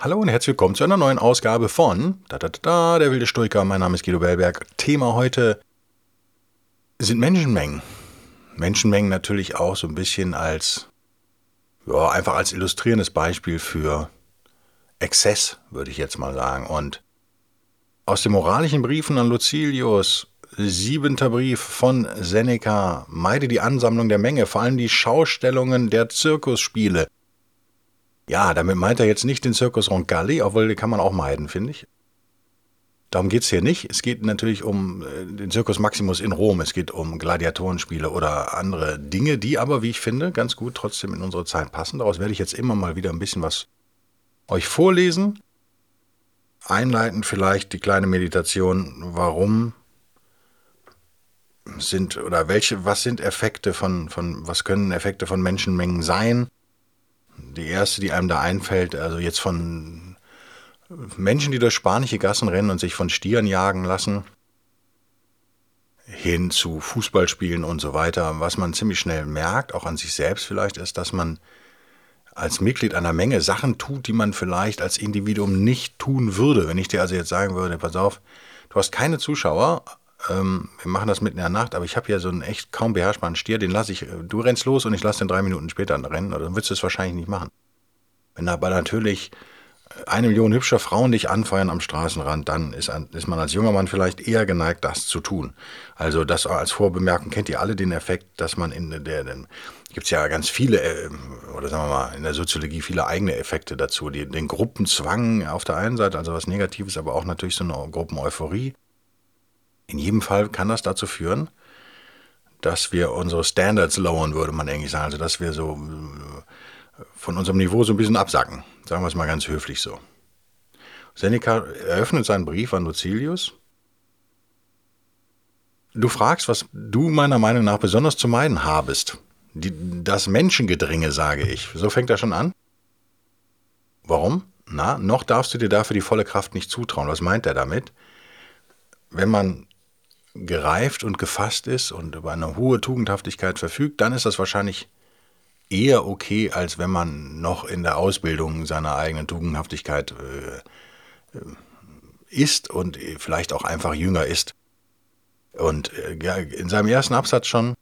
Hallo und herzlich willkommen zu einer neuen Ausgabe von da, da, da, Der wilde Stoiker. Mein Name ist Guido Bellberg. Thema heute sind Menschenmengen. Menschenmengen natürlich auch so ein bisschen als, ja, einfach als illustrierendes Beispiel für Exzess, würde ich jetzt mal sagen. Und aus den moralischen Briefen an Lucilius, siebenter Brief von Seneca, meide die Ansammlung der Menge, vor allem die Schaustellungen der Zirkusspiele ja, damit meint er jetzt nicht den Circus Roncalli, obwohl den kann man auch meiden, finde ich. Darum geht es hier nicht. Es geht natürlich um äh, den Circus Maximus in Rom. Es geht um Gladiatorenspiele oder andere Dinge, die aber, wie ich finde, ganz gut trotzdem in unsere Zeit passen. Daraus werde ich jetzt immer mal wieder ein bisschen was euch vorlesen. Einleiten vielleicht die kleine Meditation, warum sind oder welche, was sind Effekte von, von, was können Effekte von Menschenmengen sein? Die erste, die einem da einfällt, also jetzt von Menschen, die durch spanische Gassen rennen und sich von Stieren jagen lassen, hin zu Fußballspielen und so weiter. Was man ziemlich schnell merkt, auch an sich selbst vielleicht, ist, dass man als Mitglied einer Menge Sachen tut, die man vielleicht als Individuum nicht tun würde. Wenn ich dir also jetzt sagen würde, pass auf, du hast keine Zuschauer, ähm, wir machen das mitten in der Nacht, aber ich habe hier so einen echt kaum beherrschbaren Stier, den lasse ich, äh, du rennst los und ich lasse den drei Minuten später rennen, oder dann würdest du es wahrscheinlich nicht machen. Wenn aber natürlich äh, eine Million hübscher Frauen dich anfeuern am Straßenrand, dann ist, ist man als junger Mann vielleicht eher geneigt, das zu tun. Also das als Vorbemerken kennt ihr alle den Effekt, dass man in der, der gibt es ja ganz viele, äh, oder sagen wir mal, in der Soziologie viele eigene Effekte dazu. Die, den Gruppenzwang auf der einen Seite, also was Negatives, aber auch natürlich so eine Gruppeneuphorie. In jedem Fall kann das dazu führen, dass wir unsere Standards lowern, würde man eigentlich sagen. Also dass wir so äh, von unserem Niveau so ein bisschen absacken. Sagen wir es mal ganz höflich so. Seneca eröffnet seinen Brief an Lucilius. Du fragst, was du meiner Meinung nach besonders zu meiden habest. Die, das Menschengedränge, sage ich. So fängt er schon an. Warum? Na, noch darfst du dir dafür die volle Kraft nicht zutrauen. Was meint er damit? Wenn man gereift und gefasst ist und über eine hohe Tugendhaftigkeit verfügt, dann ist das wahrscheinlich eher okay, als wenn man noch in der Ausbildung seiner eigenen Tugendhaftigkeit äh, äh ist und vielleicht auch einfach jünger ist. Und äh, in seinem ersten Absatz schon,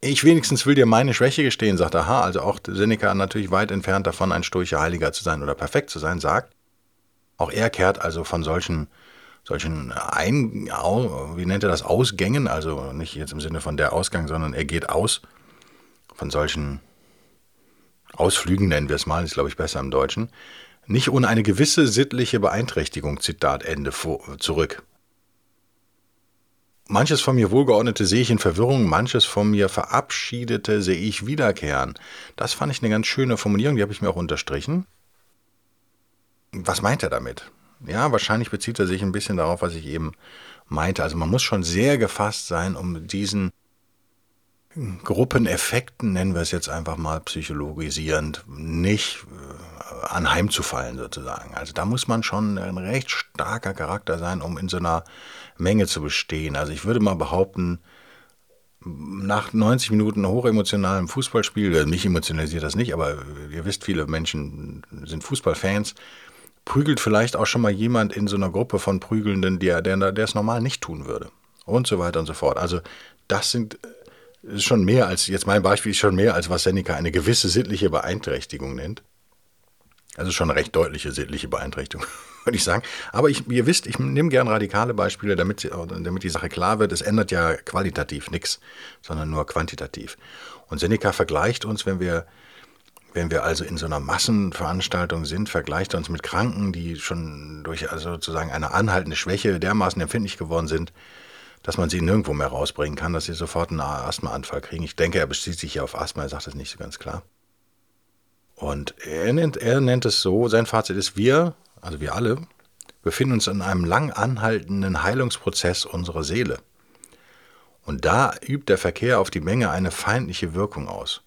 ich wenigstens will dir meine Schwäche gestehen, sagt er, ha, also auch Seneca natürlich weit entfernt davon, ein stoischer Heiliger zu sein oder perfekt zu sein, sagt, auch er kehrt also von solchen solchen Ein, wie nennt er das, Ausgängen, also nicht jetzt im Sinne von der Ausgang, sondern er geht aus von solchen Ausflügen, nennen wir es mal, ist glaube ich besser im Deutschen, nicht ohne eine gewisse sittliche Beeinträchtigung, Zitat Ende, vor, zurück. Manches von mir Wohlgeordnete sehe ich in Verwirrung, manches von mir Verabschiedete sehe ich wiederkehren. Das fand ich eine ganz schöne Formulierung, die habe ich mir auch unterstrichen. Was meint er damit? Ja, wahrscheinlich bezieht er sich ein bisschen darauf, was ich eben meinte. Also man muss schon sehr gefasst sein, um diesen Gruppeneffekten, nennen wir es jetzt einfach mal psychologisierend, nicht äh, anheimzufallen sozusagen. Also da muss man schon ein recht starker Charakter sein, um in so einer Menge zu bestehen. Also ich würde mal behaupten, nach 90 Minuten hochemotionalem Fußballspiel, mich emotionalisiert das nicht, aber ihr wisst, viele Menschen sind Fußballfans, prügelt vielleicht auch schon mal jemand in so einer Gruppe von Prügelnden, der, der, der es normal nicht tun würde. Und so weiter und so fort. Also das sind ist schon mehr als, jetzt mein Beispiel ist schon mehr als was Seneca eine gewisse sittliche Beeinträchtigung nennt. Also schon eine recht deutliche sittliche Beeinträchtigung, würde ich sagen. Aber ich, ihr wisst, ich nehme gern radikale Beispiele, damit, damit die Sache klar wird. Es ändert ja qualitativ nichts, sondern nur quantitativ. Und Seneca vergleicht uns, wenn wir wenn wir also in so einer Massenveranstaltung sind, vergleicht er uns mit Kranken, die schon durch also sozusagen eine anhaltende Schwäche dermaßen empfindlich geworden sind, dass man sie nirgendwo mehr rausbringen kann, dass sie sofort einen Asthmaanfall kriegen. Ich denke, er bezieht sich hier auf Asthma, er sagt das nicht so ganz klar. Und er nennt, er nennt es so, sein Fazit ist, wir, also wir alle, befinden uns in einem lang anhaltenden Heilungsprozess unserer Seele. Und da übt der Verkehr auf die Menge eine feindliche Wirkung aus.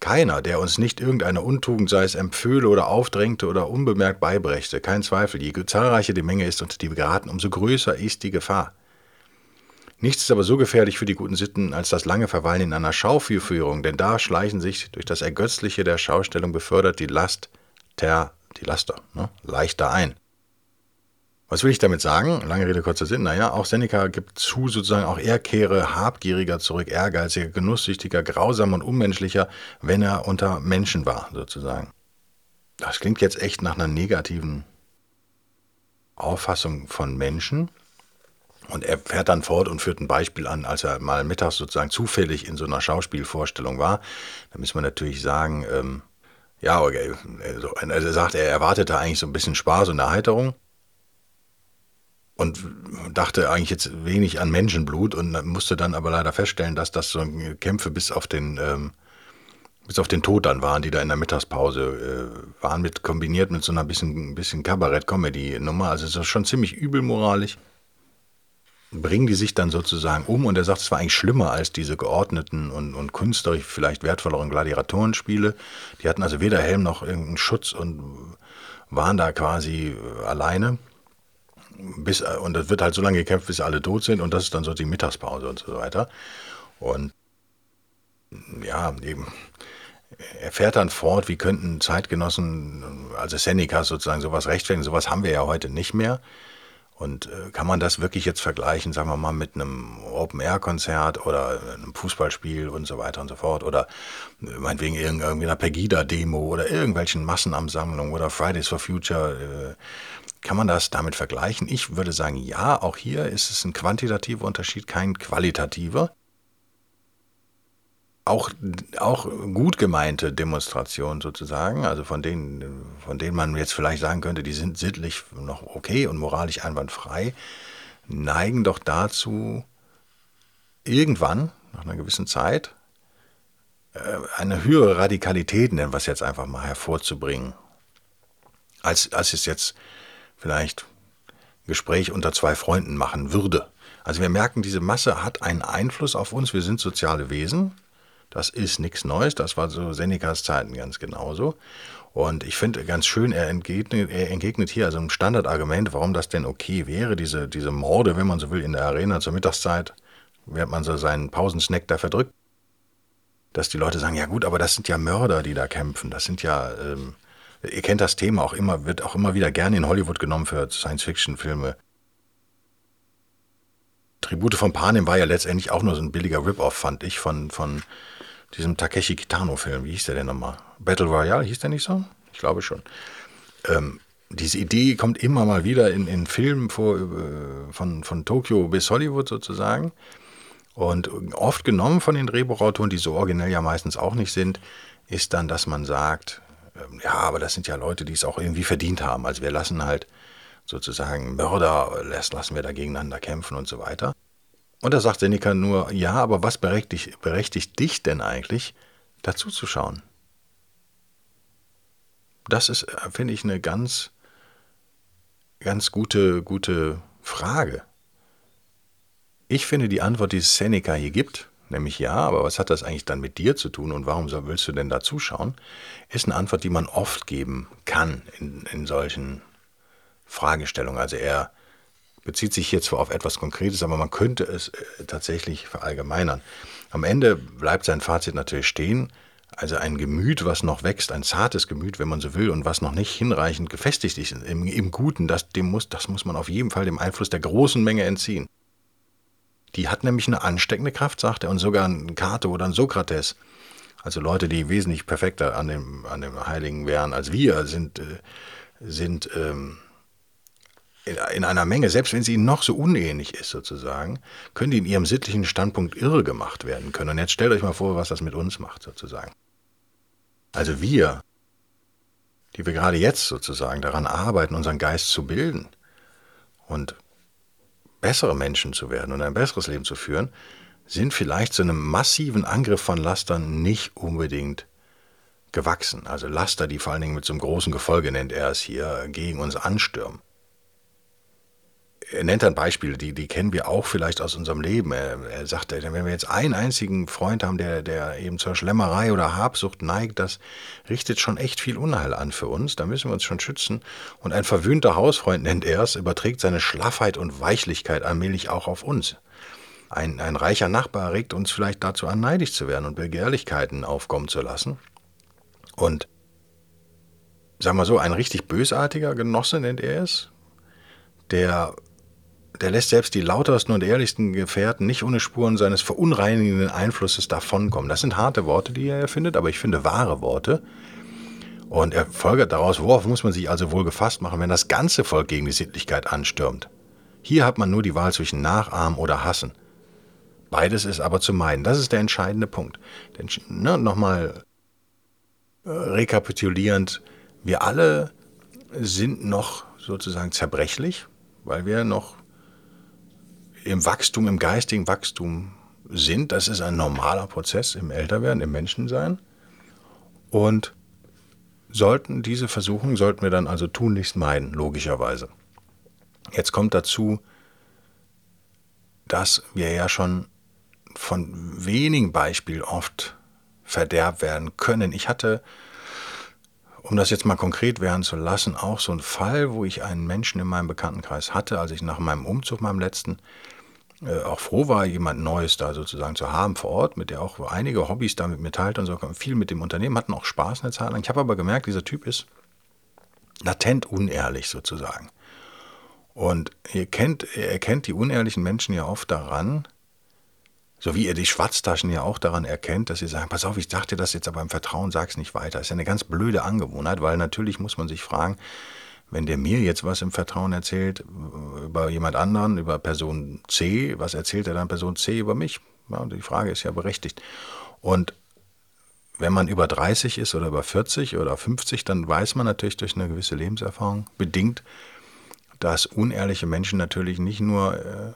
Keiner, der uns nicht irgendeine Untugend, sei es empföhle oder aufdrängte oder unbemerkt beibrächte, kein Zweifel, je zahlreicher die Menge ist und die wir geraten, umso größer ist die Gefahr. Nichts ist aber so gefährlich für die guten Sitten als das lange Verweilen in einer Schauführführung, denn da schleichen sich durch das Ergötzliche der Schaustellung befördert die Last, ter, die Laster, ne, leichter ein. Was will ich damit sagen? Lange Rede, kurzer Sinn. Naja, auch Seneca gibt zu, sozusagen auch er kehre habgieriger zurück, ehrgeiziger, genusssüchtiger, grausam und unmenschlicher, wenn er unter Menschen war, sozusagen. Das klingt jetzt echt nach einer negativen Auffassung von Menschen. Und er fährt dann fort und führt ein Beispiel an, als er mal mittags sozusagen zufällig in so einer Schauspielvorstellung war. Da müssen wir natürlich sagen, ähm, ja, okay, also, also er sagt, er erwartete eigentlich so ein bisschen Spaß und Erheiterung und dachte eigentlich jetzt wenig an Menschenblut und musste dann aber leider feststellen, dass das so Kämpfe bis auf den ähm, bis auf den Tod dann waren, die da in der Mittagspause äh, waren, mit kombiniert mit so einer bisschen, bisschen Kabarett-Comedy-Nummer. Also es ist schon ziemlich übelmoralisch. Bringen die sich dann sozusagen um und er sagt, es war eigentlich schlimmer als diese geordneten und, und künstlerisch vielleicht wertvolleren Gladiatorenspiele. Die hatten also weder Helm noch irgendeinen Schutz und waren da quasi äh, alleine bis, und das wird halt so lange gekämpft, bis alle tot sind und das ist dann so die Mittagspause und so weiter. Und ja, eben, er fährt dann fort, wie könnten Zeitgenossen, also Seneca sozusagen, sowas rechtfertigen, sowas haben wir ja heute nicht mehr. Und äh, kann man das wirklich jetzt vergleichen, sagen wir mal, mit einem Open-Air-Konzert oder einem Fußballspiel und so weiter und so fort oder äh, meinetwegen irgendwie einer Pegida-Demo oder irgendwelchen Massenansammlungen oder Fridays for Future? Kann man das damit vergleichen? Ich würde sagen, ja, auch hier ist es ein quantitativer Unterschied, kein qualitativer. Auch, auch gut gemeinte Demonstrationen sozusagen, also von denen, von denen man jetzt vielleicht sagen könnte, die sind sittlich noch okay und moralisch einwandfrei, neigen doch dazu, irgendwann, nach einer gewissen Zeit, äh, eine höhere Radikalität, nennen wir es jetzt einfach mal, hervorzubringen, als, als es jetzt vielleicht Gespräch unter zwei Freunden machen würde. Also wir merken, diese Masse hat einen Einfluss auf uns. Wir sind soziale Wesen. Das ist nichts Neues. Das war so Senecas Zeiten ganz genauso. Und ich finde ganz schön, er entgegnet, er entgegnet hier also ein Standardargument, warum das denn okay wäre, diese, diese Morde, wenn man so will, in der Arena zur Mittagszeit, während man so seinen Pausensnack da verdrückt, dass die Leute sagen, ja gut, aber das sind ja Mörder, die da kämpfen. Das sind ja ähm, Ihr kennt das Thema auch immer, wird auch immer wieder gerne in Hollywood genommen für Science-Fiction-Filme. Tribute von Panem war ja letztendlich auch nur so ein billiger Rip-Off, fand ich, von, von diesem Takeshi Kitano-Film. Wie hieß der denn nochmal? Battle Royale, hieß der nicht so? Ich glaube schon. Ähm, diese Idee kommt immer mal wieder in, in Filmen vor, äh, von, von Tokio bis Hollywood sozusagen. Und oft genommen von den Drehbuchautoren, die so originell ja meistens auch nicht sind, ist dann, dass man sagt, ja, aber das sind ja Leute, die es auch irgendwie verdient haben. Also wir lassen halt sozusagen Mörder, lassen wir da gegeneinander kämpfen und so weiter. Und da sagt Seneca nur, ja, aber was berechtigt, berechtigt dich denn eigentlich, dazu zu schauen? Das ist, äh, finde ich, eine ganz, ganz gute, gute Frage. Ich finde die Antwort, die Seneca hier gibt, nämlich ja, aber was hat das eigentlich dann mit dir zu tun und warum willst du denn da zuschauen, ist eine Antwort, die man oft geben kann in, in solchen Fragestellungen. Also er bezieht sich hier zwar auf etwas Konkretes, aber man könnte es äh, tatsächlich verallgemeinern. Am Ende bleibt sein Fazit natürlich stehen. Also ein Gemüt, was noch wächst, ein zartes Gemüt, wenn man so will, und was noch nicht hinreichend gefestigt ist im, im Guten, das, dem muss, das muss man auf jeden Fall dem Einfluss der großen Menge entziehen. Die hat nämlich eine ansteckende Kraft, sagt er, und sogar ein Cato oder ein Sokrates. Also Leute, die wesentlich perfekter an dem, an dem Heiligen wären als wir, sind, äh, sind ähm, in, in einer Menge, selbst wenn sie ihnen noch so unähnlich ist sozusagen, können die in ihrem sittlichen Standpunkt irre gemacht werden können. Und jetzt stellt euch mal vor, was das mit uns macht sozusagen. Also wir, die wir gerade jetzt sozusagen daran arbeiten, unseren Geist zu bilden und bessere Menschen zu werden und ein besseres Leben zu führen, sind vielleicht zu einem massiven Angriff von Lastern nicht unbedingt gewachsen. Also Laster, die vor allen Dingen mit so einem großen Gefolge, nennt er es hier, gegen uns anstürmen. Er nennt dann Beispiele, die, die kennen wir auch vielleicht aus unserem Leben. Er, er sagt, wenn wir jetzt einen einzigen Freund haben, der, der eben zur Schlemmerei oder Habsucht neigt, das richtet schon echt viel Unheil an für uns. Da müssen wir uns schon schützen. Und ein verwöhnter Hausfreund, nennt er es, überträgt seine Schlaffheit und Weichlichkeit allmählich auch auf uns. Ein, ein reicher Nachbar regt uns vielleicht dazu an, neidisch zu werden und Begehrlichkeiten aufkommen zu lassen. Und sagen wir so, ein richtig bösartiger Genosse nennt er es, der, der lässt selbst die lautersten und ehrlichsten Gefährten nicht ohne Spuren seines verunreinigenden Einflusses davonkommen. Das sind harte Worte, die er erfindet, aber ich finde wahre Worte. Und er folgert daraus, worauf muss man sich also wohl gefasst machen, wenn das ganze Volk gegen die Sittlichkeit anstürmt. Hier hat man nur die Wahl zwischen Nachahmen oder Hassen. Beides ist aber zu meiden. Das ist der entscheidende Punkt. Denn, ne, Nochmal äh, rekapitulierend, wir alle sind noch sozusagen zerbrechlich, weil wir noch im Wachstum, im geistigen Wachstum sind. Das ist ein normaler Prozess im Älterwerden, im Menschensein. Und sollten diese Versuchungen, sollten wir dann also tunlichst meiden, logischerweise. Jetzt kommt dazu, dass wir ja schon von wenigen Beispielen oft verderbt werden können. Ich hatte, um das jetzt mal konkret werden zu lassen, auch so einen Fall, wo ich einen Menschen in meinem Bekanntenkreis hatte, als ich nach meinem Umzug, meinem letzten, äh, auch froh war, jemand Neues da sozusagen zu haben vor Ort, mit der auch einige Hobbys damit mir teilte und so, viel mit dem Unternehmen, hatten auch Spaß eine Zeit lang. Ich habe aber gemerkt, dieser Typ ist latent unehrlich sozusagen. Und ihr kennt, ihr erkennt die unehrlichen Menschen ja oft daran, so wie ihr die Schwarztaschen ja auch daran erkennt, dass sie sagen, pass auf, ich dachte das jetzt aber im Vertrauen, sag's nicht weiter. Ist ja eine ganz blöde Angewohnheit, weil natürlich muss man sich fragen, wenn der mir jetzt was im Vertrauen erzählt über jemand anderen, über Person C, was erzählt er dann Person C über mich? Ja, die Frage ist ja berechtigt. Und wenn man über 30 ist oder über 40 oder 50, dann weiß man natürlich durch eine gewisse Lebenserfahrung bedingt, dass unehrliche Menschen natürlich nicht nur äh,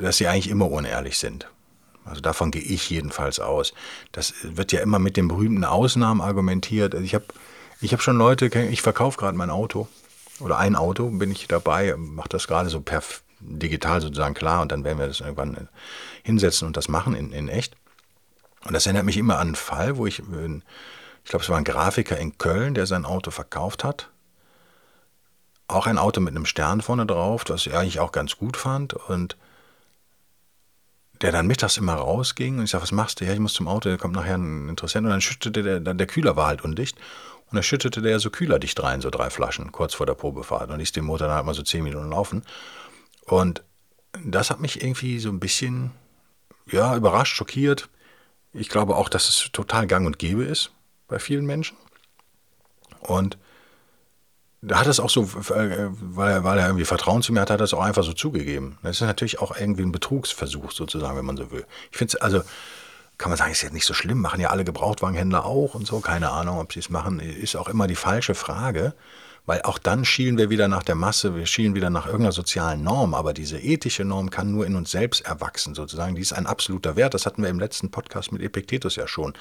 dass sie eigentlich immer unehrlich sind. Also davon gehe ich jedenfalls aus. Das wird ja immer mit den berühmten Ausnahmen argumentiert. Also ich habe ich hab schon Leute, ich verkaufe gerade mein Auto oder ein Auto, bin ich dabei, mache das gerade so per digital sozusagen klar und dann werden wir das irgendwann hinsetzen und das machen in, in echt. Und das erinnert mich immer an einen Fall, wo ich, ich glaube, es war ein Grafiker in Köln, der sein Auto verkauft hat auch ein Auto mit einem Stern vorne drauf, das er eigentlich auch ganz gut fand und der dann mittags immer rausging und ich sage, was machst du? Ja, ich muss zum Auto, da kommt nachher ein Interessent und dann schüttete der, der Kühler war halt undicht und dann schüttete der so kühlerdicht rein, so drei Flaschen, kurz vor der Probefahrt und ließ den Motor dann halt mal so zehn Minuten laufen und das hat mich irgendwie so ein bisschen, ja, überrascht, schockiert. Ich glaube auch, dass es total gang und gäbe ist bei vielen Menschen und da hat es auch so, weil er, weil er irgendwie Vertrauen zu mir hat, hat er es auch einfach so zugegeben. Das ist natürlich auch irgendwie ein Betrugsversuch sozusagen, wenn man so will. Ich finde es, also kann man sagen, ist ja nicht so schlimm, machen ja alle Gebrauchtwagenhändler auch und so, keine Ahnung, ob sie es machen, ist auch immer die falsche Frage, weil auch dann schielen wir wieder nach der Masse, wir schielen wieder nach irgendeiner sozialen Norm, aber diese ethische Norm kann nur in uns selbst erwachsen sozusagen, die ist ein absoluter Wert, das hatten wir im letzten Podcast mit Epiktetus ja schon,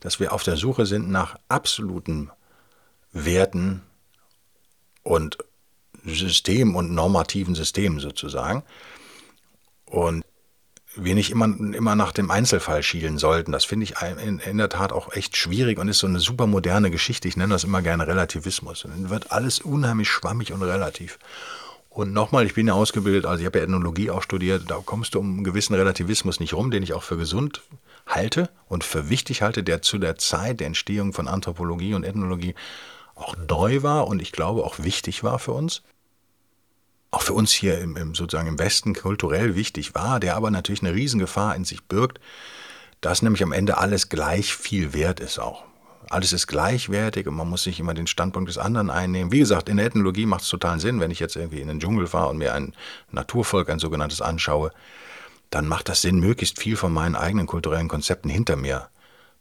dass wir auf der Suche sind nach absoluten Werten, und System und normativen Systemen sozusagen. Und wir nicht immer, immer nach dem Einzelfall schielen sollten. Das finde ich in, in, der Tat auch echt schwierig und ist so eine super moderne Geschichte. Ich nenne das immer gerne Relativismus. Und dann wird alles unheimlich schwammig und relativ. Und nochmal, ich bin ja ausgebildet, also ich habe ja Ethnologie auch studiert, da kommst du um einen gewissen Relativismus nicht rum, den ich auch für gesund halte und für wichtig halte, der zu der Zeit der Entstehung von Anthropologie und Ethnologie auch neu war und ich glaube auch wichtig war für uns. Auch für uns hier im, im, sozusagen im Westen kulturell wichtig war, der aber natürlich eine Riesengefahr in sich birgt, dass nämlich am Ende alles gleich viel wert ist auch. Alles ist gleichwertig und man muss nicht immer den Standpunkt des anderen einnehmen. Wie gesagt, in der Ethnologie macht es totalen Sinn, wenn ich jetzt irgendwie in den Dschungel fahre und mir ein Naturvolk, ein sogenanntes, anschaue, dann macht das Sinn, möglichst viel von meinen eigenen kulturellen Konzepten hinter mir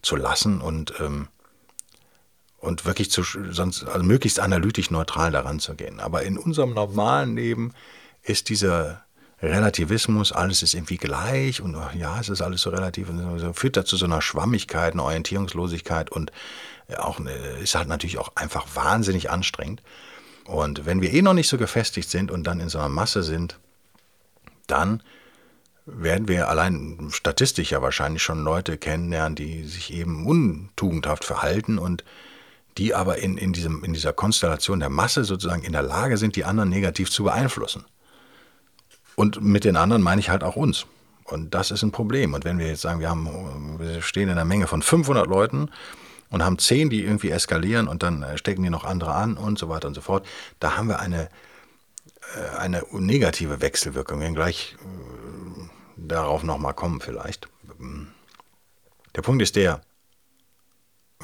zu lassen und ähm, und wirklich zu, sonst, also möglichst analytisch neutral daran zu gehen. Aber in unserem normalen Leben ist dieser Relativismus, alles ist irgendwie gleich und ja, es ist alles so relativ und so, führt dazu so einer Schwammigkeit, einer Orientierungslosigkeit und auch ist halt natürlich auch einfach wahnsinnig anstrengend. Und wenn wir eh noch nicht so gefestigt sind und dann in so einer Masse sind, dann werden wir allein statistisch ja wahrscheinlich schon Leute kennenlernen, die sich eben untugendhaft verhalten und die aber in, in, diesem, in dieser Konstellation der Masse sozusagen in der Lage sind, die anderen negativ zu beeinflussen. Und mit den anderen meine ich halt auch uns. Und das ist ein Problem. Und wenn wir jetzt sagen, wir, haben, wir stehen in einer Menge von 500 Leuten und haben 10, die irgendwie eskalieren und dann stecken die noch andere an und so weiter und so fort, da haben wir eine, äh, eine negative Wechselwirkung. Wir werden gleich äh, darauf nochmal kommen vielleicht. Der Punkt ist der,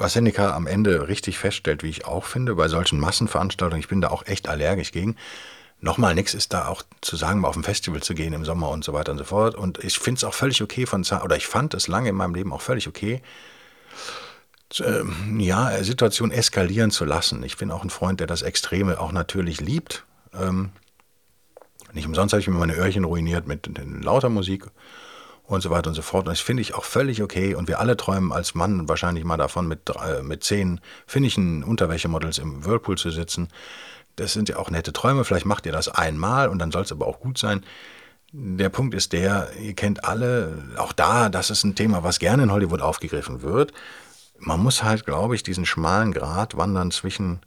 was Seneca am Ende richtig feststellt, wie ich auch finde, bei solchen Massenveranstaltungen, ich bin da auch echt allergisch gegen, Nochmal, nichts ist da auch zu sagen, auf ein Festival zu gehen im Sommer und so weiter und so fort. Und ich finde es auch völlig okay von, oder ich fand es lange in meinem Leben auch völlig okay, ähm, ja, Situation eskalieren zu lassen. Ich bin auch ein Freund, der das Extreme auch natürlich liebt. Ähm, nicht umsonst habe ich mir meine Öhrchen ruiniert mit lauter Musik und so weiter und so fort. Und das finde ich auch völlig okay. Und wir alle träumen als Mann wahrscheinlich mal davon, mit, äh, mit zehn finnigen Unterwäschemodels im Whirlpool zu sitzen. Das sind ja auch nette Träume. Vielleicht macht ihr das einmal und dann soll es aber auch gut sein. Der Punkt ist der, ihr kennt alle, auch da, das ist ein Thema, was gerne in Hollywood aufgegriffen wird. Man muss halt, glaube ich, diesen schmalen Grat wandern zwischen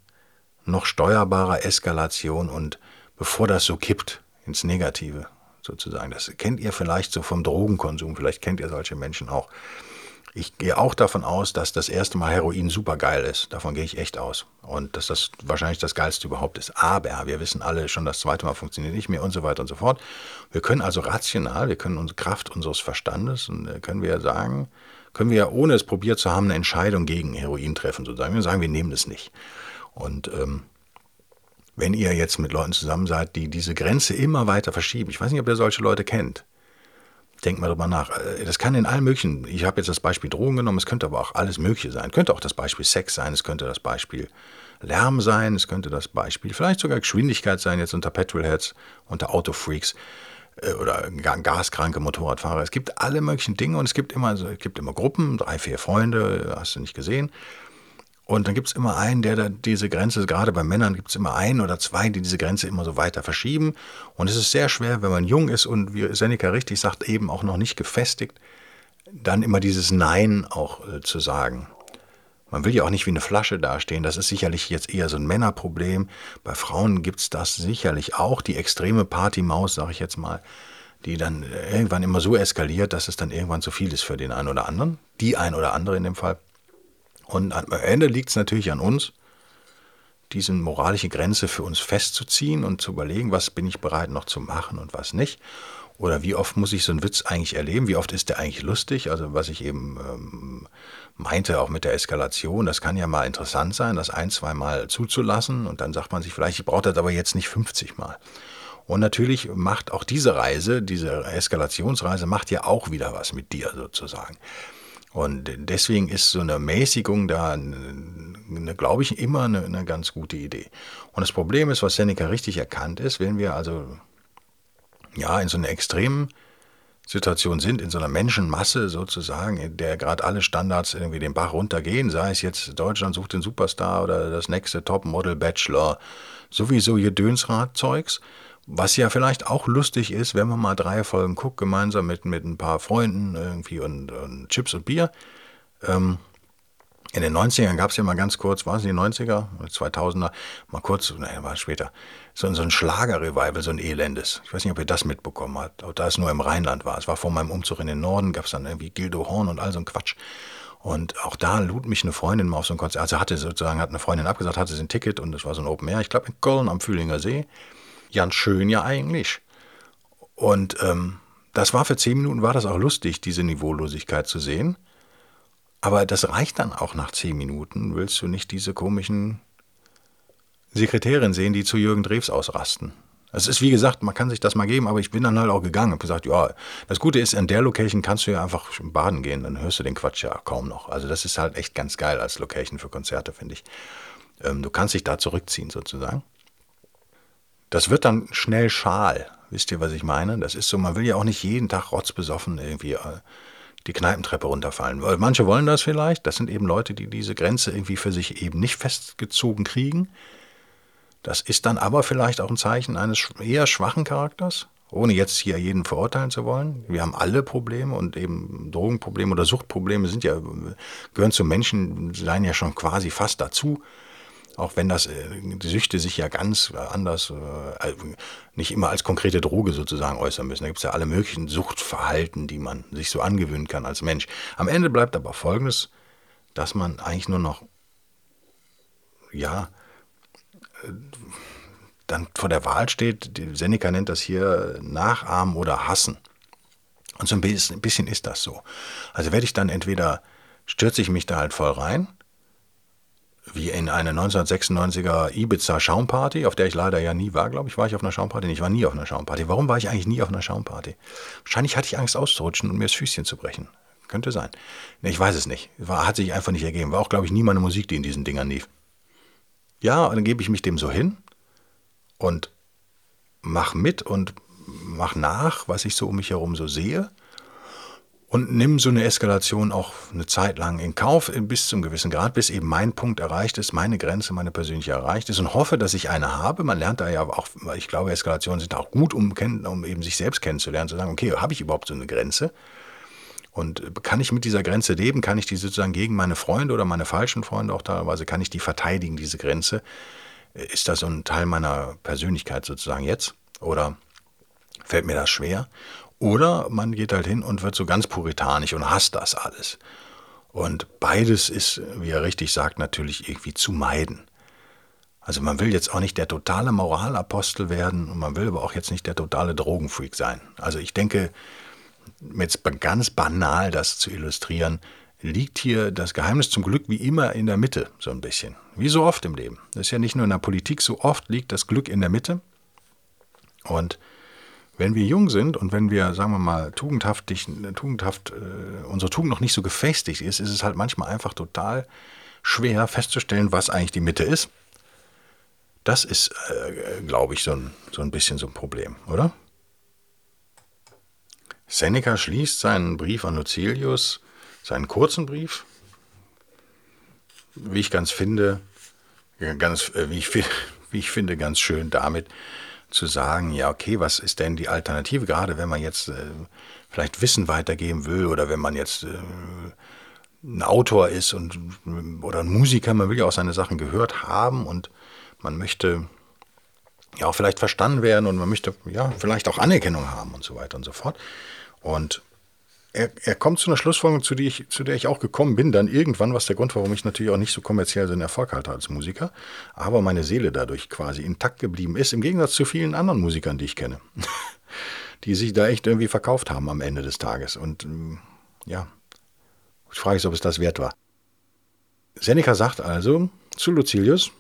noch steuerbarer Eskalation und bevor das so kippt ins Negative sozusagen. Das kennt ihr vielleicht so vom Drogenkonsum, vielleicht kennt ihr solche Menschen auch. Ich gehe auch davon aus, dass das erste Mal Heroin super geil ist. Davon gehe ich echt aus. Und dass das wahrscheinlich das geilste überhaupt ist. Aber wir wissen alle schon, das zweite Mal funktioniert nicht mehr und so weiter und so fort. Wir können also rational, wir können unsere Kraft unseres Verstandes äh, können wir ja sagen, können wir ja ohne es probiert zu haben eine Entscheidung gegen Heroin treffen sozusagen. Wir sagen, wir nehmen es nicht. Und ähm, wenn ihr jetzt mit Leuten zusammen seid, die diese Grenze immer weiter verschieben, ich weiß nicht, ob ihr solche Leute kennt, denkt mal drüber nach. Äh, das kann in allen möglichen, ich habe jetzt das Beispiel Drogen genommen, es könnte aber auch alles Mögliche sein. Könnte auch das Beispiel Sex sein, es könnte das Beispiel Lärm sein, es könnte das Beispiel vielleicht sogar Geschwindigkeit sein, jetzt unter Petrolheads, unter Autofreaks äh, oder gaskranke Motorradfahrer. Es gibt alle möglichen Dinge und es gibt immer, es gibt immer Gruppen, drei, vier Freunde, hast du nicht gesehen. Und dann gibt es immer einen, der diese Grenze, gerade bei Männern gibt es immer einen oder zwei, die diese Grenze immer so weiter verschieben. Und es ist sehr schwer, wenn man jung ist und wie Seneca richtig sagt, eben auch noch nicht gefestigt, dann immer dieses Nein auch äh, zu sagen. Man will ja auch nicht wie eine Flasche dastehen. Das ist sicherlich jetzt eher so ein Männerproblem. Bei Frauen gibt es das sicherlich auch. Die extreme Partymaus, sage ich jetzt mal, die dann irgendwann immer so eskaliert, dass es dann irgendwann zu viel ist für den einen oder anderen. Die ein oder andere in dem Fall. Und am Ende liegt es natürlich an uns, diese moralische Grenze für uns festzuziehen und zu überlegen, was bin ich bereit noch zu machen und was nicht. Oder wie oft muss ich so einen Witz eigentlich erleben? Wie oft ist der eigentlich lustig? Also was ich eben ähm, meinte, auch mit der Eskalation, das kann ja mal interessant sein, das ein, zwei Mal zuzulassen und dann sagt man sich vielleicht, ich brauche das aber jetzt nicht 50 Mal. Und natürlich macht auch diese Reise, diese Eskalationsreise, macht ja auch wieder was mit dir sozusagen. Und deswegen ist so eine Mäßigung da, glaube ich, immer eine, eine, ganz gute Idee. Und das Problem ist, was Seneca richtig erkannt ist, wenn wir also ja in so einer extremen Situation sind, in so einer Menschenmasse sozusagen, in der gerade alle Standards irgendwie den Bach runtergehen, sei es jetzt Deutschland sucht den Superstar oder das nächste Topmodel, Bachelor, sowieso ihr Dönsrad-Zeugs, was ja vielleicht auch lustig ist, wenn man mal drei Folgen guckt, gemeinsam mit, mit ein paar Freunden irgendwie und, und Chips und Bier. Ähm, in den 90ern gab es ja mal ganz kurz, war es die 90er, 2000er, mal kurz, nein, war später, so, so ein Schlagerrevival, so ein elendes. Ich weiß nicht, ob ihr das mitbekommen habt, da es nur im Rheinland war. Es war vor meinem Umzug in den Norden, gab es dann irgendwie Gildo Horn und all so ein Quatsch. Und auch da lud mich eine Freundin mal auf so ein Konzert. Also hatte sozusagen, hat eine Freundin abgesagt, hatte sie ein Ticket und es war so ein Open Air, ich glaube in Köln am Fühlinger See ganz schön ja eigentlich. Und ähm, das war für zehn Minuten, war das auch lustig, diese Niveaulosigkeit zu sehen. Aber das reicht dann auch nach zehn Minuten. Willst du nicht diese komischen Sekretärin sehen, die zu Jürgen Drews ausrasten? Es ist wie gesagt, man kann sich das mal geben, aber ich bin dann halt auch gegangen und gesagt, ja, das Gute ist, in der Location kannst du ja einfach baden gehen, dann hörst du den Quatsch ja kaum noch. Also das ist halt echt ganz geil als Location für Konzerte, finde ich. Ähm, du kannst dich da zurückziehen sozusagen. Das wird dann schnell schal, Wisst ihr, was ich meine? Das ist so, man will ja auch nicht jeden Tag rotzbesoffen irgendwie äh, die Kneipentreppe runterfallen. Manche wollen das vielleicht. Das sind eben Leute, die diese Grenze irgendwie für sich eben nicht festgezogen kriegen. Das ist dann aber vielleicht auch ein Zeichen eines eher schwachen Charakters, ohne jetzt hier jeden verurteilen zu wollen. Wir haben alle Probleme und eben Drogenprobleme oder Suchtprobleme sind ja, gehören zum Menschen, seien ja schon quasi fast dazu. Auch wenn das, äh, die Süchte sich ja ganz anders, äh, nicht immer als konkrete Droge sozusagen äußern müssen. Da gibt es ja alle möglichen Suchtverhalten, die man sich so angewöhnen kann als Mensch. Am Ende bleibt aber Folgendes, dass man eigentlich nur noch, ja, äh, dann vor der Wahl steht, Seneca nennt das hier nachahmen oder hassen. Und so ein bisschen ist das so. Also werde ich dann entweder, stürze ich mich da halt voll rein, wie in eine 1996er Ibiza Schaumparty, auf der ich leider ja nie war, glaube ich, war ich auf einer Schaumparty. Ich war nie auf einer Schaumparty. Warum war ich eigentlich nie auf einer Schaumparty? Wahrscheinlich hatte ich Angst auszurutschen und mir das Füßchen zu brechen. Könnte sein. Nee, ich weiß es nicht. War, hat sich einfach nicht ergeben. War auch, glaube ich, nie meine Musik, die in diesen Dingern lief. Ja, dann gebe ich mich dem so hin und mach mit und mach nach, was ich so um mich herum so sehe und nimm so eine Eskalation auch eine Zeit lang in Kauf, bis zum gewissen Grad, bis eben mein Punkt erreicht ist, meine Grenze, meine persönliche erreicht ist und hoffe, dass ich eine habe. Man lernt da ja auch, ich glaube, Eskalationen sind auch gut, um, um eben sich selbst kennenzulernen, zu sagen, okay, habe ich überhaupt so eine Grenze? Und kann ich mit dieser Grenze leben? Kann ich die sozusagen gegen meine Freunde oder meine falschen Freunde auch teilweise, kann ich die verteidigen, diese Grenze? Ist das so ein Teil meiner Persönlichkeit sozusagen jetzt? Oder fällt mir das schwer? Oder man geht halt hin und wird so ganz puritanisch und hasst das alles. Und beides ist, wie er richtig sagt, natürlich irgendwie zu meiden. Also man will jetzt auch nicht der totale Moralapostel werden und man will aber auch jetzt nicht der totale Drogenfreak sein. Also ich denke, jetzt ganz banal das zu illustrieren, liegt hier das Geheimnis zum Glück wie immer in der Mitte, so ein bisschen. Wie so oft im Leben. Das ist ja nicht nur in der Politik, so oft liegt das Glück in der Mitte. Und wenn wir jung sind und wenn wir, sagen wir mal, tugendhaft, tugendhaft äh, unsere Tugend noch nicht so gefestigt ist, ist es halt manchmal einfach total schwer festzustellen, was eigentlich die Mitte ist. Das ist, äh, glaube ich, so ein, so ein bisschen so ein Problem, oder? Seneca schließt seinen Brief an Lucilius, seinen kurzen Brief, wie ich ganz finde, ganz, äh, wie, ich, wie ich finde, ganz schön damit, zu sagen, ja, okay, was ist denn die Alternative, gerade wenn man jetzt äh, vielleicht Wissen weitergeben will oder wenn man jetzt äh, ein Autor ist und, oder ein Musiker, man will ja auch seine Sachen gehört haben und man möchte ja auch vielleicht verstanden werden und man möchte ja vielleicht auch Anerkennung haben und so weiter und so fort. Und er, er kommt zu einer Schlussfolgerung, zu, ich, zu der ich auch gekommen bin, dann irgendwann, was der Grund, warum ich natürlich auch nicht so kommerziell einen Erfolg hatte als Musiker, aber meine Seele dadurch quasi intakt geblieben ist, im Gegensatz zu vielen anderen Musikern, die ich kenne, die sich da echt irgendwie verkauft haben am Ende des Tages. Und ähm, ja, ich frage mich, ob es das wert war. Seneca sagt also zu Lucilius,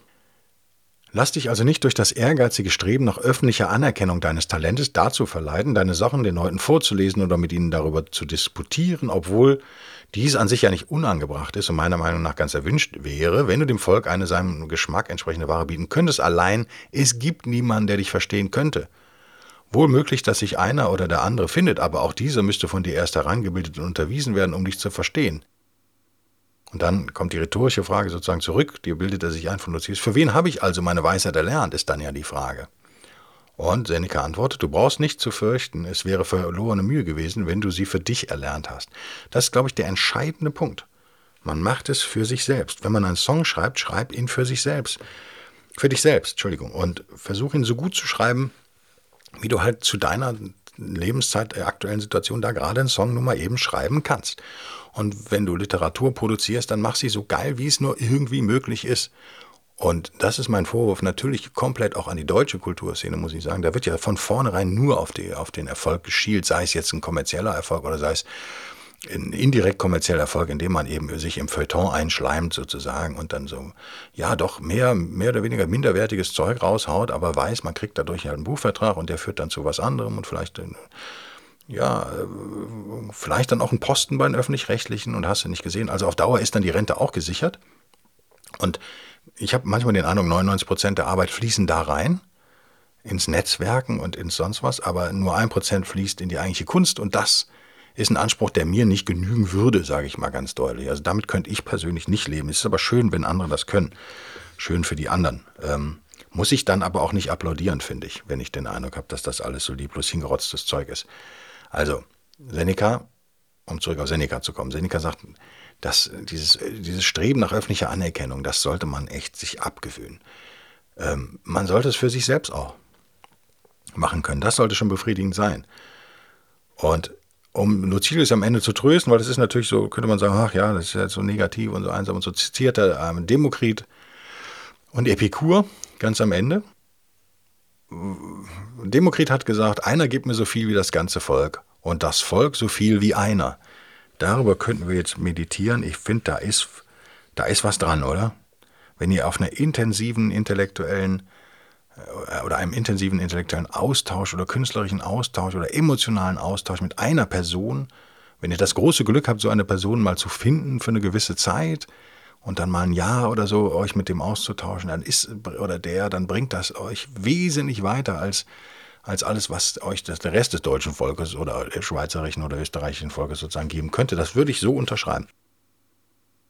Lass dich also nicht durch das ehrgeizige Streben nach öffentlicher Anerkennung deines Talentes dazu verleiten, deine Sachen den Leuten vorzulesen oder mit ihnen darüber zu disputieren, obwohl dies an sich ja nicht unangebracht ist und meiner Meinung nach ganz erwünscht wäre, wenn du dem Volk eine seinem Geschmack entsprechende Ware bieten könntest. Allein es gibt niemanden, der dich verstehen könnte. Wohl möglich, dass sich einer oder der andere findet, aber auch dieser müsste von dir erst herangebildet und unterwiesen werden, um dich zu verstehen. Und dann kommt die rhetorische Frage sozusagen zurück, die bildet er sich ein von Lucius. Für wen habe ich also meine Weisheit erlernt, ist dann ja die Frage. Und Seneca antwortet, du brauchst nicht zu fürchten, es wäre verlorene Mühe gewesen, wenn du sie für dich erlernt hast. Das ist, glaube ich, der entscheidende Punkt. Man macht es für sich selbst. Wenn man einen Song schreibt, schreib ihn für sich selbst. Für dich selbst, Entschuldigung. Und versuch ihn so gut zu schreiben, wie du halt zu deiner Lebenszeit, der aktuellen Situation da gerade einen Song nun mal eben schreiben kannst. Und wenn du Literatur produzierst, dann mach sie so geil, wie es nur irgendwie möglich ist. Und das ist mein Vorwurf natürlich komplett auch an die deutsche Kulturszene, muss ich sagen. Da wird ja von vornherein nur auf, die, auf den Erfolg geschielt, sei es jetzt ein kommerzieller Erfolg oder sei es indirekt kommerzieller Erfolg, indem man eben sich im Feuilleton einschleimt sozusagen und dann so, ja doch, mehr, mehr oder weniger minderwertiges Zeug raushaut, aber weiß, man kriegt dadurch halt einen Buchvertrag und der führt dann zu was anderem und vielleicht ja, äh, vielleicht dann auch einen Posten bei den Öffentlich-Rechtlichen und hast du nicht gesehen. Also auf Dauer ist dann die Rente auch gesichert. Und ich habe manchmal den Eindruck, 99 Prozent der Arbeit fließen da rein. ins Netzwerken und ins sonst was, aber nur ein Prozent fließt in die eigentliche Kunst und das ist ein Anspruch, der mir nicht genügen würde, sage ich mal ganz deutlich. Also damit könnte ich persönlich nicht leben. Es ist aber schön, wenn andere das können. Schön für die anderen. Ähm, muss ich dann aber auch nicht applaudieren, finde ich, wenn ich den Eindruck habe, dass das alles so lieblos hingerotztes Zeug ist. Also, Seneca, um zurück auf Seneca zu kommen. Seneca sagt, dass dieses, dieses Streben nach öffentlicher Anerkennung, das sollte man echt sich abgewöhnen. Ähm, man sollte es für sich selbst auch machen können. Das sollte schon befriedigend sein. Und um Lucilius am Ende zu trösten, weil das ist natürlich so, könnte man sagen, ach ja, das ist ja so negativ und so einsam und so zitiert er ähm, Demokrit und Epikur ganz am Ende. Demokrit hat gesagt, einer gibt mir so viel wie das ganze Volk und das Volk so viel wie einer. Darüber könnten wir jetzt meditieren. Ich finde, da ist, da ist was dran, oder? Wenn ihr auf einer intensiven intellektuellen oder einem intensiven intellektuellen Austausch oder künstlerischen Austausch oder emotionalen Austausch mit einer Person, wenn ihr das große Glück habt, so eine Person mal zu finden für eine gewisse Zeit und dann mal ein Jahr oder so euch mit dem auszutauschen, dann ist oder der, dann bringt das euch wesentlich weiter als als alles, was euch das, der Rest des deutschen Volkes oder schweizerischen oder österreichischen Volkes sozusagen geben könnte. Das würde ich so unterschreiben.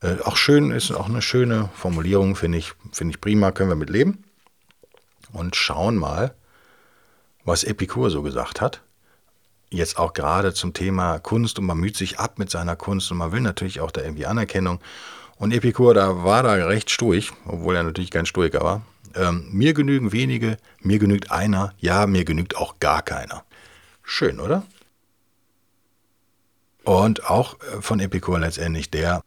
Äh, auch schön ist auch eine schöne Formulierung, finde ich, finde ich prima, können wir mit leben und schauen mal, was Epikur so gesagt hat. Jetzt auch gerade zum Thema Kunst und man müht sich ab mit seiner Kunst und man will natürlich auch da irgendwie Anerkennung. Und Epikur, da war da recht sturig, obwohl er natürlich kein Stoiker war. Ähm, mir genügen wenige, mir genügt einer, ja, mir genügt auch gar keiner. Schön, oder? Und auch äh, von Epikur letztendlich der,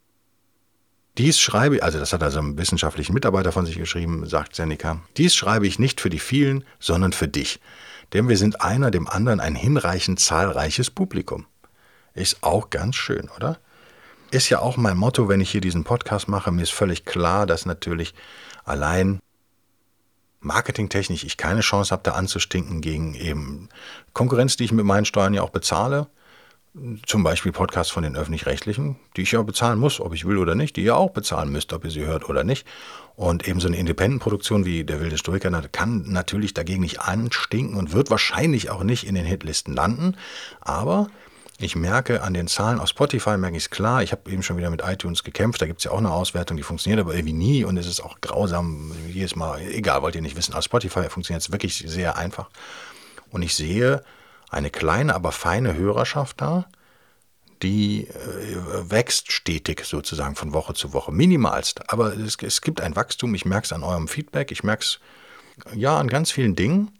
dies schreibe ich, also das hat also ein wissenschaftlicher Mitarbeiter von sich geschrieben, sagt Seneca, dies schreibe ich nicht für die vielen, sondern für dich. Denn wir sind einer dem anderen ein hinreichend zahlreiches Publikum. Ist auch ganz schön, oder? Ist ja auch mein Motto, wenn ich hier diesen Podcast mache. Mir ist völlig klar, dass natürlich allein marketingtechnisch ich keine Chance habe, da anzustinken gegen eben Konkurrenz, die ich mit meinen Steuern ja auch bezahle zum Beispiel Podcasts von den öffentlich-rechtlichen, die ich ja bezahlen muss, ob ich will oder nicht, die ihr auch bezahlen müsst, ob ihr sie hört oder nicht. Und eben so eine Independent-Produktion wie Der wilde Stoiker kann natürlich dagegen nicht anstinken und wird wahrscheinlich auch nicht in den Hitlisten landen. Aber ich merke an den Zahlen auf Spotify, merke ich es klar. Ich habe eben schon wieder mit iTunes gekämpft. Da gibt es ja auch eine Auswertung, die funktioniert aber irgendwie nie und es ist auch grausam. Jedes Mal, egal, wollt ihr nicht wissen, auf Spotify funktioniert es wirklich sehr einfach. Und ich sehe, eine kleine, aber feine Hörerschaft da, die äh, wächst stetig sozusagen von Woche zu Woche, minimalst. Aber es, es gibt ein Wachstum, ich merke es an eurem Feedback, ich merke es ja an ganz vielen Dingen,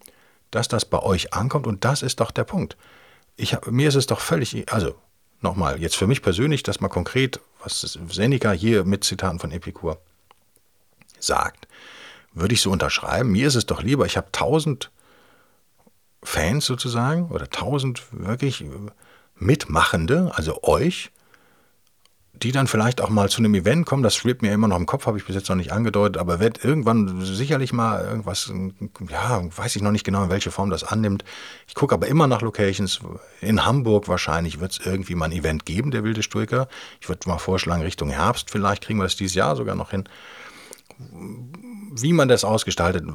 dass das bei euch ankommt und das ist doch der Punkt. Ich, mir ist es doch völlig, also nochmal, jetzt für mich persönlich, das mal konkret, was Seneca hier mit Zitaten von Epikur sagt, würde ich so unterschreiben. Mir ist es doch lieber, ich habe tausend Fans sozusagen oder tausend wirklich Mitmachende, also euch, die dann vielleicht auch mal zu einem Event kommen, das schwebt mir immer noch im Kopf, habe ich bis jetzt noch nicht angedeutet, aber wird irgendwann sicherlich mal irgendwas, ja, weiß ich noch nicht genau, in welche Form das annimmt. Ich gucke aber immer nach Locations. In Hamburg wahrscheinlich wird es irgendwie mal ein Event geben, der wilde Stoiker. Ich würde mal vorschlagen, Richtung Herbst, vielleicht kriegen wir das dieses Jahr sogar noch hin. Wie man das ausgestaltet,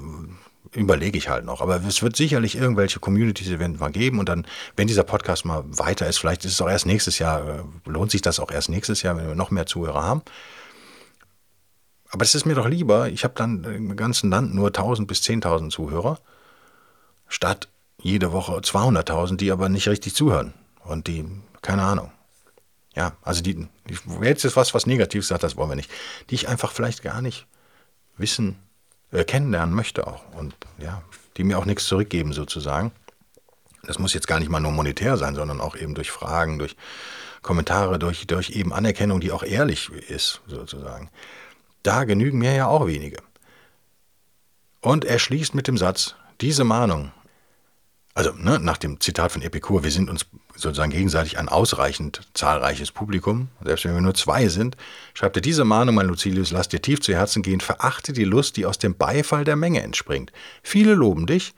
überlege ich halt noch. Aber es wird sicherlich irgendwelche Communities-Events mal geben und dann, wenn dieser Podcast mal weiter ist, vielleicht ist es auch erst nächstes Jahr, äh, lohnt sich das auch erst nächstes Jahr, wenn wir noch mehr Zuhörer haben. Aber es ist mir doch lieber, ich habe dann im ganzen Land nur 1000 bis 10.000 Zuhörer, statt jede Woche 200.000, die aber nicht richtig zuhören und die, keine Ahnung. Ja, also die, jetzt ist was, was Negatives sagt, das wollen wir nicht. Die ich einfach vielleicht gar nicht wissen äh, kennenlernen möchte auch. Und ja, die mir auch nichts zurückgeben sozusagen. Das muss jetzt gar nicht mal nur monetär sein, sondern auch eben durch Fragen, durch Kommentare, durch, durch eben Anerkennung, die auch ehrlich ist, sozusagen. Da genügen mir ja auch wenige. Und er schließt mit dem Satz, diese Mahnung also ne, nach dem Zitat von Epikur, wir sind uns sozusagen gegenseitig ein ausreichend zahlreiches Publikum, selbst wenn wir nur zwei sind, schreibt er diese Mahnung, mein Lucilius, lass dir tief zu Herzen gehen, verachte die Lust, die aus dem Beifall der Menge entspringt. Viele loben dich,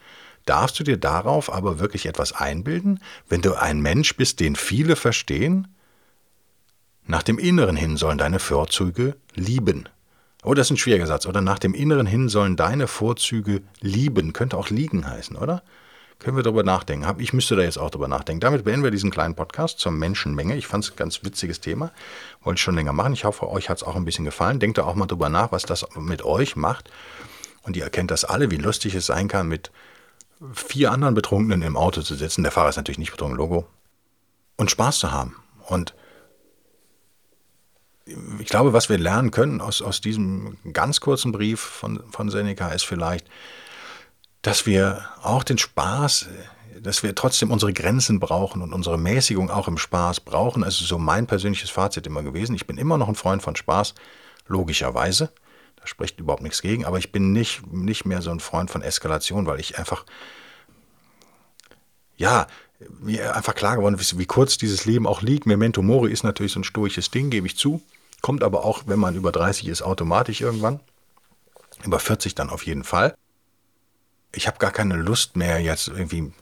darfst du dir darauf aber wirklich etwas einbilden, wenn du ein Mensch bist, den viele verstehen? Nach dem Inneren hin sollen deine Vorzüge lieben. Oh, das ist ein schwieriger Satz. Oder nach dem Inneren hin sollen deine Vorzüge lieben. Könnte auch liegen heißen, oder? Können wir darüber nachdenken. Ich müsste da jetzt auch darüber nachdenken. Damit beenden wir diesen kleinen Podcast zur Menschenmenge. Ich fand es ein ganz witziges Thema. Wollte ich schon länger machen. Ich hoffe, euch hat es auch ein bisschen gefallen. Denkt da auch mal drüber nach, was das mit euch macht. Und ihr erkennt das alle, wie lustig es sein kann, mit vier anderen Betrunkenen im Auto zu sitzen. Der Fahrer ist natürlich nicht betrunken, Logo. Und Spaß zu haben. Und ich glaube, was wir lernen können aus, aus diesem ganz kurzen Brief von, von Seneca ist vielleicht, dass wir auch den Spaß, dass wir trotzdem unsere Grenzen brauchen und unsere Mäßigung auch im Spaß brauchen. Also so mein persönliches Fazit immer gewesen. Ich bin immer noch ein Freund von Spaß, logischerweise. Da spricht überhaupt nichts gegen, aber ich bin nicht, nicht mehr so ein Freund von Eskalation, weil ich einfach, ja, mir einfach klar geworden ist, wie kurz dieses Leben auch liegt. Memento Mori ist natürlich so ein stoisches Ding, gebe ich zu. Kommt aber auch, wenn man über 30 ist, automatisch irgendwann. Über 40 dann auf jeden Fall. Ich habe gar keine Lust mehr, jetzt irgendwie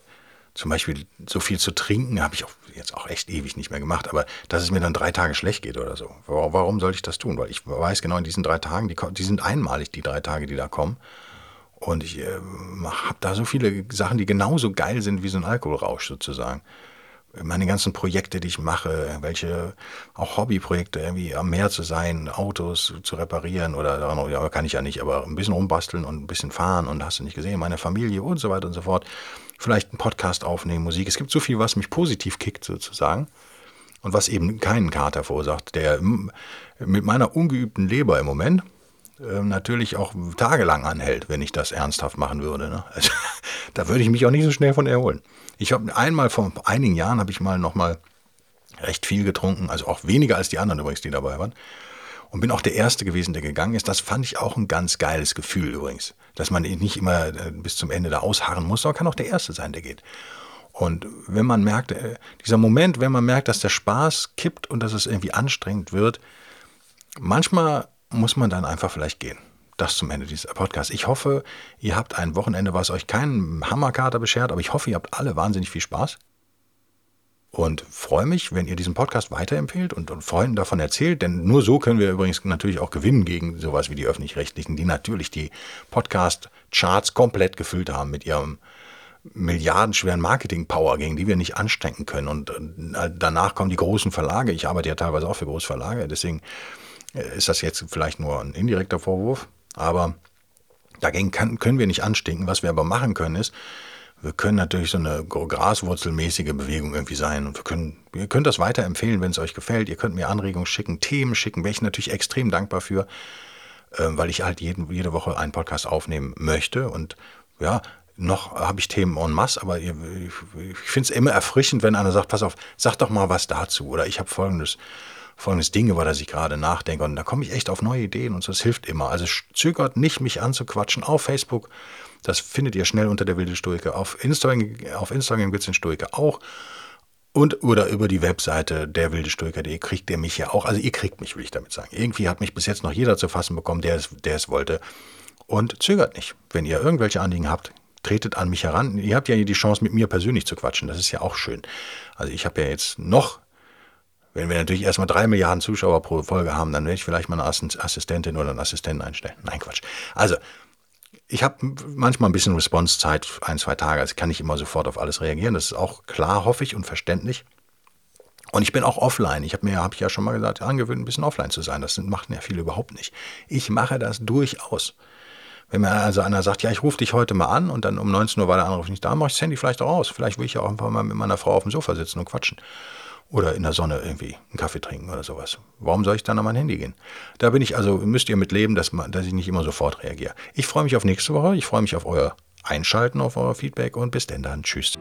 zum Beispiel so viel zu trinken, habe ich auch jetzt auch echt ewig nicht mehr gemacht, aber dass es mir dann drei Tage schlecht geht oder so. Warum soll ich das tun? Weil ich weiß genau, in diesen drei Tagen, die, die sind einmalig, die drei Tage, die da kommen. Und ich äh, habe da so viele Sachen, die genauso geil sind wie so ein Alkoholrausch sozusagen meine ganzen Projekte, die ich mache, welche auch Hobbyprojekte, irgendwie am Meer zu sein, Autos zu reparieren oder ja, kann ich ja nicht, aber ein bisschen rumbasteln und ein bisschen fahren und hast du nicht gesehen, meine Familie und so weiter und so fort. Vielleicht einen Podcast aufnehmen, Musik. Es gibt so viel, was mich positiv kickt sozusagen und was eben keinen Kater verursacht, der mit meiner ungeübten Leber im Moment äh, natürlich auch tagelang anhält, wenn ich das ernsthaft machen würde. Ne? Also, da würde ich mich auch nicht so schnell von erholen. Ich habe einmal vor einigen Jahren habe ich mal noch mal recht viel getrunken, also auch weniger als die anderen übrigens, die dabei waren. Und bin auch der Erste gewesen, der gegangen ist. Das fand ich auch ein ganz geiles Gefühl übrigens. Dass man nicht immer äh, bis zum Ende da ausharren muss, sondern kann auch der Erste sein, der geht. Und wenn man merkt, äh, dieser Moment, wenn man merkt, dass der Spaß kippt und dass es irgendwie anstrengend wird, manchmal muss man dann einfach vielleicht gehen das zum Ende dieses Podcasts. Ich hoffe, ihr habt ein Wochenende, was euch keinen Hammerkater beschert, aber ich hoffe, ihr habt alle wahnsinnig viel Spaß. Und freue mich, wenn ihr diesen Podcast weiterempfehlt und, und Freunden davon erzählt, denn nur so können wir übrigens natürlich auch gewinnen gegen sowas wie die Öffentlich-Rechtlichen, die natürlich die Podcast-Charts komplett gefüllt haben mit ihrem milliardenschweren Marketing-Power, gegen die wir nicht anstecken können. Und äh, danach kommen die großen Verlage. Ich arbeite ja teilweise auch für Großverlage, deswegen äh, ist das jetzt vielleicht nur ein indirekter Vorwurf. Aber dagegen kann, können wir nicht anstinken. Was wir aber machen können, ist, wir können natürlich so eine graswurzelmäßige Bewegung irgendwie sein. Und wir können, ihr könnt das weiterempfehlen, wenn es euch gefällt. Ihr könnt mir Anregungen schicken, Themen schicken, wäre ich natürlich extrem dankbar für, äh, weil ich halt jeden, jede Woche einen Podcast aufnehmen möchte. Und ja, noch habe ich Themen en masse, aber ich finde es immer erfrischend, wenn einer sagt, pass auf, sag doch mal was dazu. Oder ich habe folgendes folgendes Ding, über das ich gerade nachdenke. Und da komme ich echt auf neue Ideen und das hilft immer. Also zögert nicht, mich anzuquatschen auf Facebook. Das findet ihr schnell unter der wilde Stoiker. Auf Instagram, auf Instagram gibt es den Stoiker auch. Und oder über die Webseite der wilde Stoiker.de kriegt ihr mich ja auch. Also ihr kriegt mich, will ich damit sagen. Irgendwie hat mich bis jetzt noch jeder zu fassen bekommen, der es, der es wollte. Und zögert nicht. Wenn ihr irgendwelche Anliegen habt, tretet an mich heran. Ihr habt ja die Chance, mit mir persönlich zu quatschen. Das ist ja auch schön. Also ich habe ja jetzt noch wenn wir natürlich erstmal drei Milliarden Zuschauer pro Folge haben, dann werde ich vielleicht mal eine Assistentin oder einen Assistenten einstellen. Nein, Quatsch. Also, ich habe manchmal ein bisschen Response-Zeit, ein, zwei Tage. Also kann ich immer sofort auf alles reagieren. Das ist auch klar, hoffe ich, und verständlich. Und ich bin auch offline. Ich habe mir, habe ich ja schon mal gesagt, angewöhnt, ein bisschen offline zu sein. Das machen ja viele überhaupt nicht. Ich mache das durchaus. Wenn mir also einer sagt, ja, ich rufe dich heute mal an und dann um 19 Uhr war der Anruf nicht da, mache ich das Handy vielleicht auch aus. Vielleicht will ich ja auch einfach mal mit meiner Frau auf dem Sofa sitzen und quatschen. Oder in der Sonne irgendwie einen Kaffee trinken oder sowas. Warum soll ich dann an mein Handy gehen? Da bin ich also, müsst ihr mit leben, dass, man, dass ich nicht immer sofort reagiere. Ich freue mich auf nächste Woche. Ich freue mich auf euer Einschalten, auf euer Feedback und bis denn dann. Tschüss.